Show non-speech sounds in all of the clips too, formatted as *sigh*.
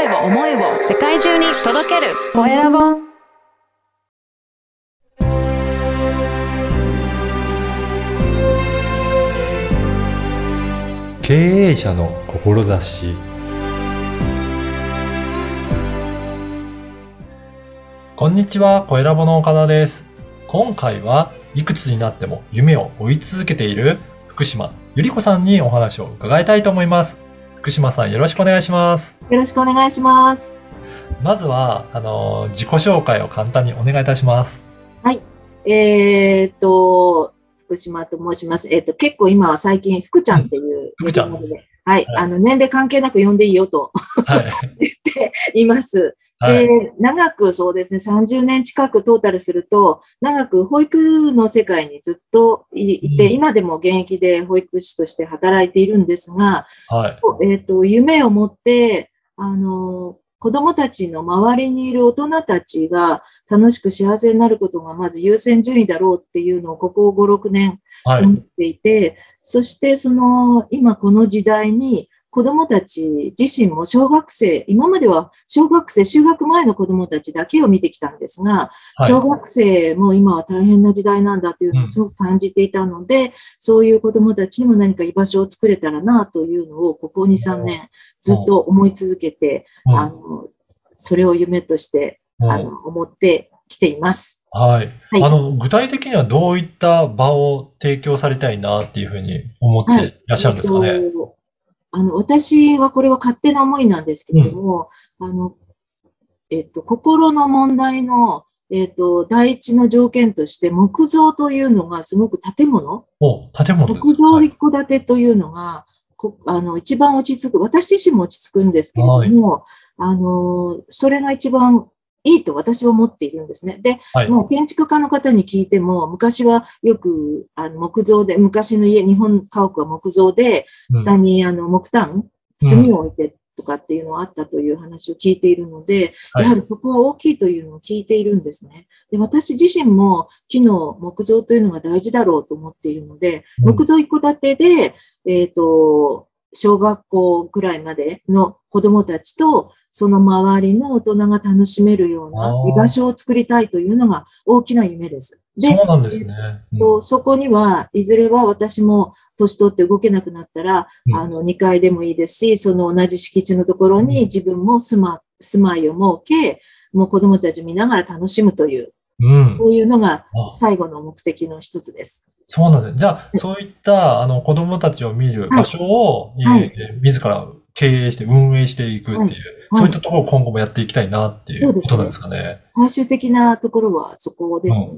声を思いを世界中に届けるコエラボ経営者の志こんにちは、コエラボの岡田です。今回はいくつになっても夢を追い続けている福島ゆり子さんにお話を伺いたいと思います。福島さんよろしくお願いします。よろしくお願いします。まずは、あの、自己紹介を簡単にお願いいたします。えーっと、福島と申します。えーっと、結構今は最近、福ちゃんっていう福ちゃんはい、はいあの、年齢関係なく呼んでいいよとはい。*laughs* 言っています。はい。で、長くそうですね、30年近くトータルすると、長く保育の世界にずっといいて、うん今でも現役で保育士として働いているんですが、はい。えっ、と、夢を持って、あの、子供たちの周りにいる大人たちが楽しく幸せになることがまず優先順位だろうっていうのをここ5、6年はい。思っていて、そしてその今この時代に子供たち自身も小学生、今までは小学生、就学前の子供たちだけを見てきたんですが、はい。小学生も今は大変な時代なんだというのをすごく感じていたので、そういう子供たちにも何か居場所を作れたらなというのを、ここ2、3年ずっと思い続けて、うん。あの、それを夢として、うん。あの、思ってきています。はい。はい。あの、具体的にはどういった場を提供されたいなっていうふうに思っていらっしゃるんですかね？えっとあの、私はこれは勝手な思いなんですけれども、あの、えっと、心の問題の、えっと、第一の条件として、木造というのがすごく建物。お、建物木造はい一戸建てというのが、こあの、一番落ち着く、私自身も落ち着くんですけれども、あの、それが一番いいと私は思っているんですね。で、はい。もう建築家の方に聞いても、昔はよくあの木造で、昔の家、日本家屋は木造で、うん下にあの木炭、炭を置いてとかっていうのがあったという話を聞いているので、はいやはりそこは大きいというのを聞いているんですね。で、私自身も木の木造というのが大事だろうと思っているので、うん木造一戸建てで、えっ、と、小学校ぐらいまでの子供たちと、その周りの大人が楽しめるような居場所を作りたいというのが大きな夢です。でそうなんですね。うんとそこには、いずれは私も年取って動けなくなったら、うんあの、2階でもいいですし、その同じ敷地のところに自分も住ま、住まいを設け、もう子供たちを見ながら楽しむという、うん。こういうのがあ最後の目的の一つです。そうなんです。じゃあ、そういった、あの、子供たちを見る場所を、はいえー自ら経営して運営していくっていう、はい。そういったところを今後もやっていきたいなっていそうことなんですかね。最終的なところはそこですね。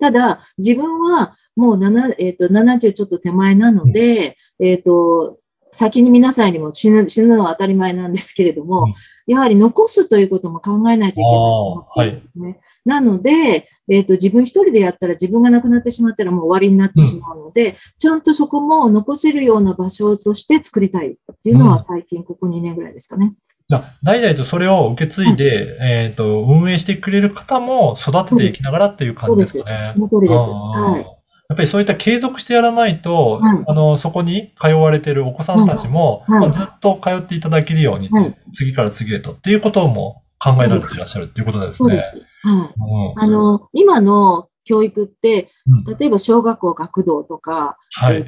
ただ、自分はもう7、えっ、と、70ちょっと手前なので、えっ、と、先に皆さんにも死ぬ、死ぬのは当たり前なんですけれども、うん。やはり残すということも考えないといけないと思っているんですね。なので、えっ、と、自分一人でやったら自分が亡くなってしまったらもう終わりになってしまうので、ちゃんとそこも残せるような場所として作りたいっていうのうんは最近ここ2年ぐらいですかね。じゃあ、代々とそれを受け継いで、えっと、運営してくれる方も育てていきながらっていう感じですかね。その通りです。はい。やっぱりそういった継続してやらないと、はいあの、そこに通われてるお子さんたちも、はいはいまあずっと通っていただけるように、はい次から次へとっていうことも考えられていらっしゃるっていうことですね。そうです。はい。うんあの、今の教育って、うん例えば小学校学童とか、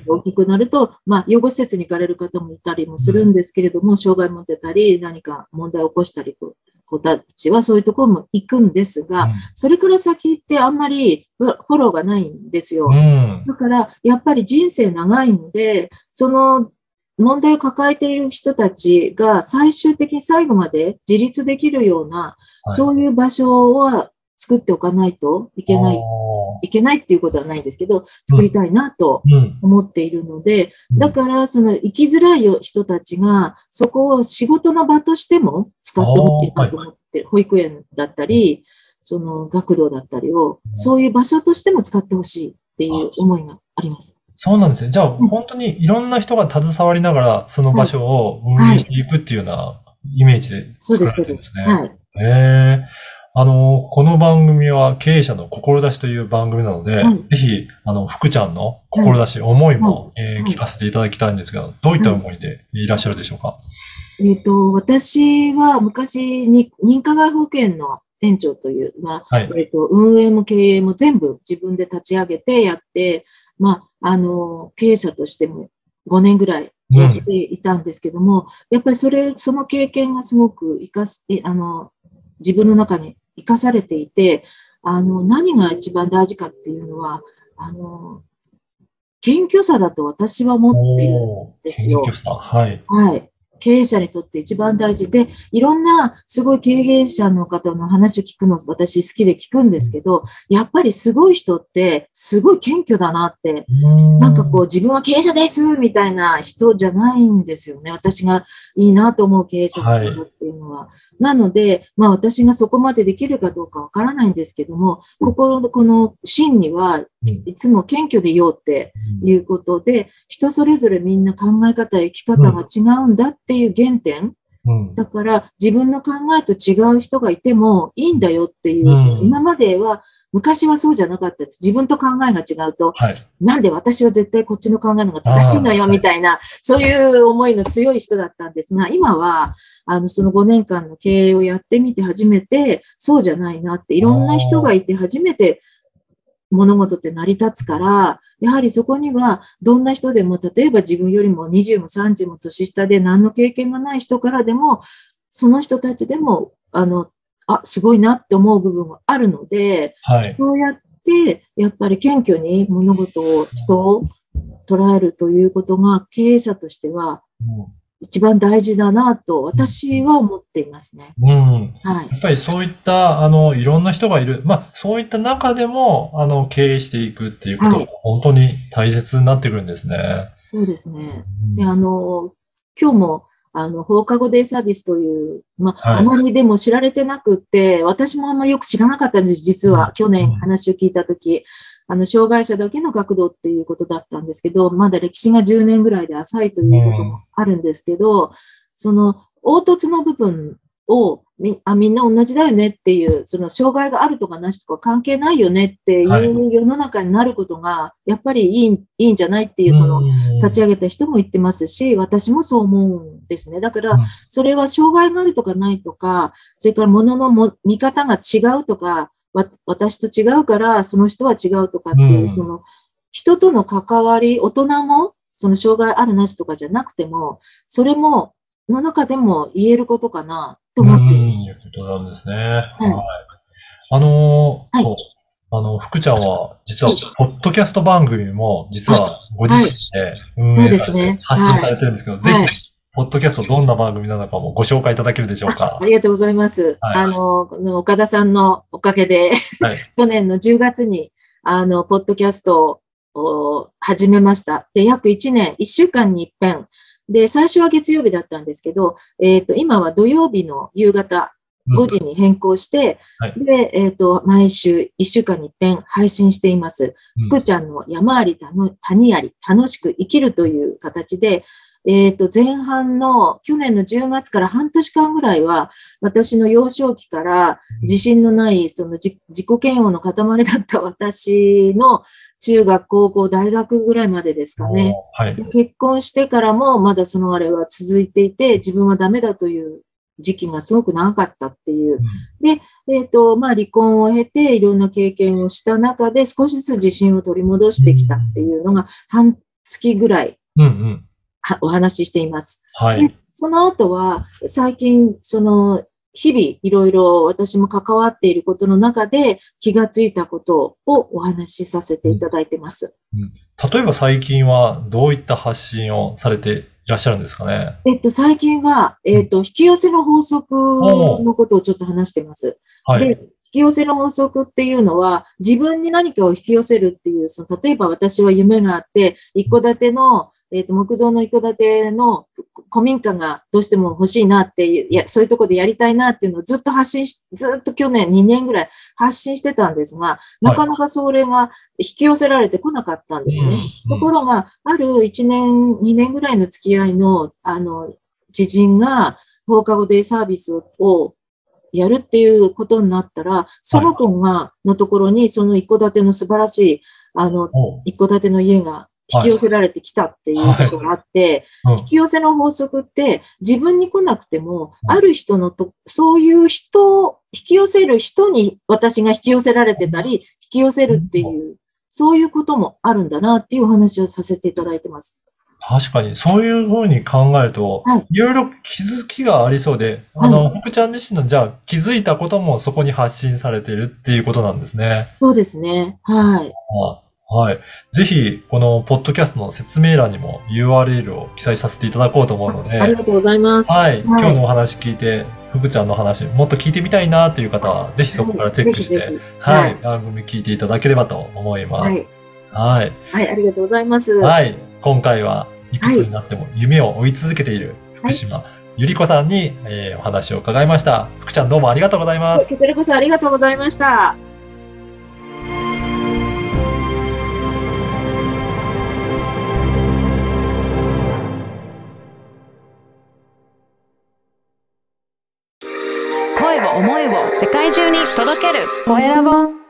大きくなると、まあ、養護施設に行かれる方もいたりもするんですけれども、障害持ってたり、何か問題を起こしたり、子たちはそういうところも行くんですが、それから先ってあんまりフォフォローがないんですよ。うん。だから、やっぱり人生長いので、その問題を抱えている人たちが最終的に最後まで自立できるような、はい。そういう場所は作っておかないといけない、あいけないっていうことはないんですけど、作りたいなと。思っているので、だから、その生きづらいよ人たちが、そこを仕事の場としても使ってほしいなと思って、保育園だったり、その学童だったりを、そういう場所としても使ってほしいっていう思いがあります。そうなんですね。じゃあ、本当にいろんな人が携わりながら、その場所を運営していくっていうようなイメージで作ら。れてるんですね。はい。へえ。あの、この番組は経営者の志という番組なので、はいぜひ、あの、福ちゃんの志、思いも、えーはい聞かせていただきたいんですが、どういった思いでいらっしゃるでしょうか、えっ、と、私は昔に認可外保険の園長という、まあ、はい。えっ、と、運営も経営も全部自分で立ち上げてやって、まあ、あの、経営者としても5年ぐらいやっていたんですけども、やっぱりそれ、その経験がすごく活かす、えあの、自分の中に生かされていて、あの、何が一番大事かっていうのは、あの、謙虚さだと私は思っている。おーですよ謙虚さはい。はい。経営者にとって一番大事で、いろんなすごい経営者の方の話を聞くの私好きで聞くんですけど、やっぱりすごい人ってすごい謙虚だなって、なんかこう自分は経営者ですみたいな人じゃないんですよね。私がいいなと思う経営者の方っていうのは。なので、まあ私がそこまでできるかどうかわからないんですけども、心のこの芯にはうんいつも謙虚でいようってうんいうことで、人それぞれみんな考え方、生き方が違うんだっていう原点。うんだから自分の考えと違う人がいてもいいんだよっていう、うん今までは、昔はそうじゃなかったです。自分と考えが違うと、はい。なんで私は絶対こっちの考えの方が正しいのよみたいな、そういう思いの強い人だったんですが、今は、あの、その5年間の経営をやってみて初めて、そうじゃないなって、いろんな人がいて初めて物事って成り立つから、やはりそこには、どんな人でも、例えば自分よりも20も30も年下で何の経験がない人からでも、その人たちでも、あの、あ、すごいなって思う部分があるので、はい。そうやって、やっぱり謙虚に物事を、人を捉えるということが経営者としては一番大事だなと私は思っていますね。うん。うんはい。やっぱりそういった、あの、いろんな人がいる。まあ、そういった中でも、あの、経営していくっていうことがはい本当に大切になってくるんですね。そうですね。うんで、あの、今日も、あの、放課後デイサービスという、まあ、はいあまりでも知られてなくって、私もあんまりよく知らなかったんです、実は。去年話を聞いたとき、あの、障害者だけの学童っていうことだったんですけど、まだ歴史が10年ぐらいで浅いということもあるんですけど、その、凹凸の部分をみあみんな同じだよねっていう、その障害があるとかなしとか関係ないよねっていはいう世の中になることが、やっぱりいいいいんじゃないっていう、その、立ち上げた人も言ってますし、私もそう思うんですね。だからうん、それは障害があるとかないとか、それから物のも見方が違うとか、わ私と違うからその人は違うとかっていう、うん。その人との関わり、大人も、その障害あるなしとかじゃなくても、それも、の中でも言えることかなと思っています。うん。いうことなんですね。はい。あのーはい。あの、福ちゃんは、実は、ポッドキャスト番組も、実は、ご自身で運そう営されてですね、発信されてるんですけど、はい。ぜひ、ポッドキャストどんな番組なのかもご紹介いただけるでしょうかあ。りがとうございます。はいあの、この岡田さんのおかげで、はい。*laughs* 去年の10月に、あの、ポッドキャストを始めました。で、約1年、1週間に一遍。で、最初は月曜日だったんですけど、えっ、と、今は土曜日の夕方うん5時に変更して、はいで、えっ、と、毎週1週間に一遍配信しています。うん福ちゃんの山あり谷谷あり、楽しく生きるという形で、えっ、と、前半の去年の10月から半年間ぐらいは、私の幼少期から自信のない、その自自己嫌悪の塊だった *laughs* 私の中学、高校、大学ぐらいまでですかね。はい。結婚してからもまだそのあれは続いていて、自分はダメだという時期がすごく長かったっていう。えっ、と、まあ離婚を経ていろんな経験をした中で少しずつ自信を取り戻してきたっていうのが半月ぐらいうんうん。はお話ししています。はい。でその後は最近、その日々いろいろ私も関わっていることの中で気がついたことをお話しさせていただいてます。例えば最近はどういった発信をされていらっしゃるんですかね？えっと、最近は、えっと、引き寄せの法則のことをちょっと話してます。はい。で、引き寄せの法則っていうのは、自分に何かを引き寄せるっていう、その例えば私は夢があって、一戸建ての、えっ、と、木造の一戸建ての古民家がどうしても欲しいなっていう、いや、そういうとこでやりたいなっていうのをずっと発信し、ずっと去年2年ぐらい発信してたんですが、なかなかそれが引き寄せられてこなかったんですね。うんところが、ある1年、2年ぐらいの付き合いの、あの、知人が放課後デイサービスをやるっていうことになったら、その子が、のところにその一戸建ての素晴らしい、あの、一戸建ての家が引き寄せられてきたっていうことがあって、はいうん引き寄せの法則って自分に来なくても、うんある人のと、そういう人を、引き寄せる人に私が引き寄せられてたり、引き寄せるっていう、そういうこともあるんだなっていうお話をさせていただいてます。確かに、そういうふうに考えると、はいいろいろ気づきがありそうで、あの、福ちゃん自身の、じゃあ気づいたこともそこに発信されているっていうことなんですね。そうですね。はい。あはい。ぜひ、このポッドキャストの説明欄にも URL を記載させていただこうと思うので、ありがとうございます。はい。今はい日のお話聞いて、福ちゃんの話、もっと聞いてみたいなっていう方は、ぜひそこからチェックして、ははいい。番組聞いていただければと思います。はい。はい。はい、ありがとうございます。はい。今回はいくつになっても夢を追い続けている福島ゆり子さんに、えーお話を伺いました。福ちゃんどうもありがとうございます。こちらこそありがとうございました。声